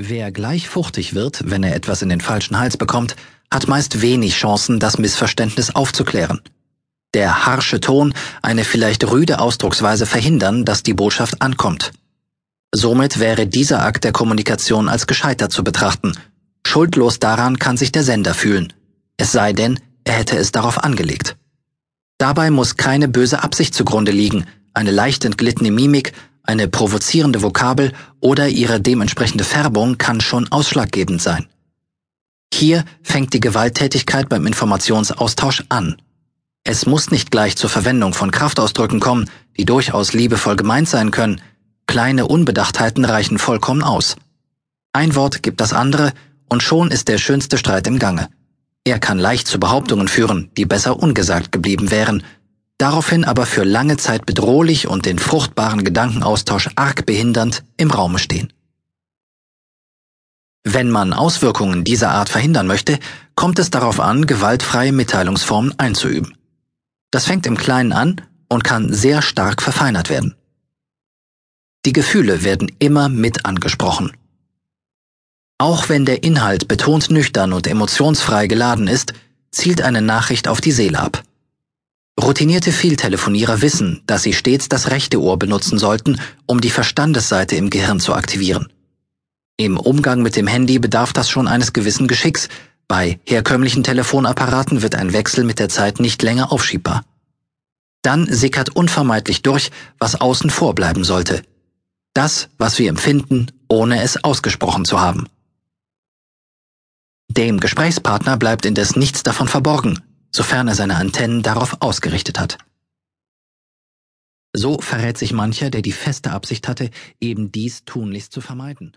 Wer gleich fuchtig wird, wenn er etwas in den falschen Hals bekommt, hat meist wenig Chancen, das Missverständnis aufzuklären. Der harsche Ton, eine vielleicht rüde Ausdrucksweise verhindern, dass die Botschaft ankommt. Somit wäre dieser Akt der Kommunikation als gescheitert zu betrachten. Schuldlos daran kann sich der Sender fühlen. Es sei denn, er hätte es darauf angelegt. Dabei muss keine böse Absicht zugrunde liegen, eine leicht entglittene Mimik, eine provozierende Vokabel oder ihre dementsprechende Färbung kann schon ausschlaggebend sein. Hier fängt die Gewalttätigkeit beim Informationsaustausch an. Es muss nicht gleich zur Verwendung von Kraftausdrücken kommen, die durchaus liebevoll gemeint sein können, Kleine Unbedachtheiten reichen vollkommen aus. Ein Wort gibt das andere, und schon ist der schönste Streit im Gange. Er kann leicht zu Behauptungen führen, die besser ungesagt geblieben wären, daraufhin aber für lange Zeit bedrohlich und den fruchtbaren Gedankenaustausch arg behindernd im Raume stehen. Wenn man Auswirkungen dieser Art verhindern möchte, kommt es darauf an, gewaltfreie Mitteilungsformen einzuüben. Das fängt im Kleinen an und kann sehr stark verfeinert werden. Die Gefühle werden immer mit angesprochen. Auch wenn der Inhalt betont nüchtern und emotionsfrei geladen ist, zielt eine Nachricht auf die Seele ab. Routinierte Vieltelefonierer wissen, dass sie stets das rechte Ohr benutzen sollten, um die Verstandesseite im Gehirn zu aktivieren. Im Umgang mit dem Handy bedarf das schon eines gewissen Geschicks, bei herkömmlichen Telefonapparaten wird ein Wechsel mit der Zeit nicht länger aufschiebbar. Dann sickert unvermeidlich durch, was außen vor bleiben sollte, das, was wir empfinden, ohne es ausgesprochen zu haben. Dem Gesprächspartner bleibt indes nichts davon verborgen, sofern er seine Antennen darauf ausgerichtet hat. So verrät sich mancher, der die feste Absicht hatte, eben dies tunlichst zu vermeiden.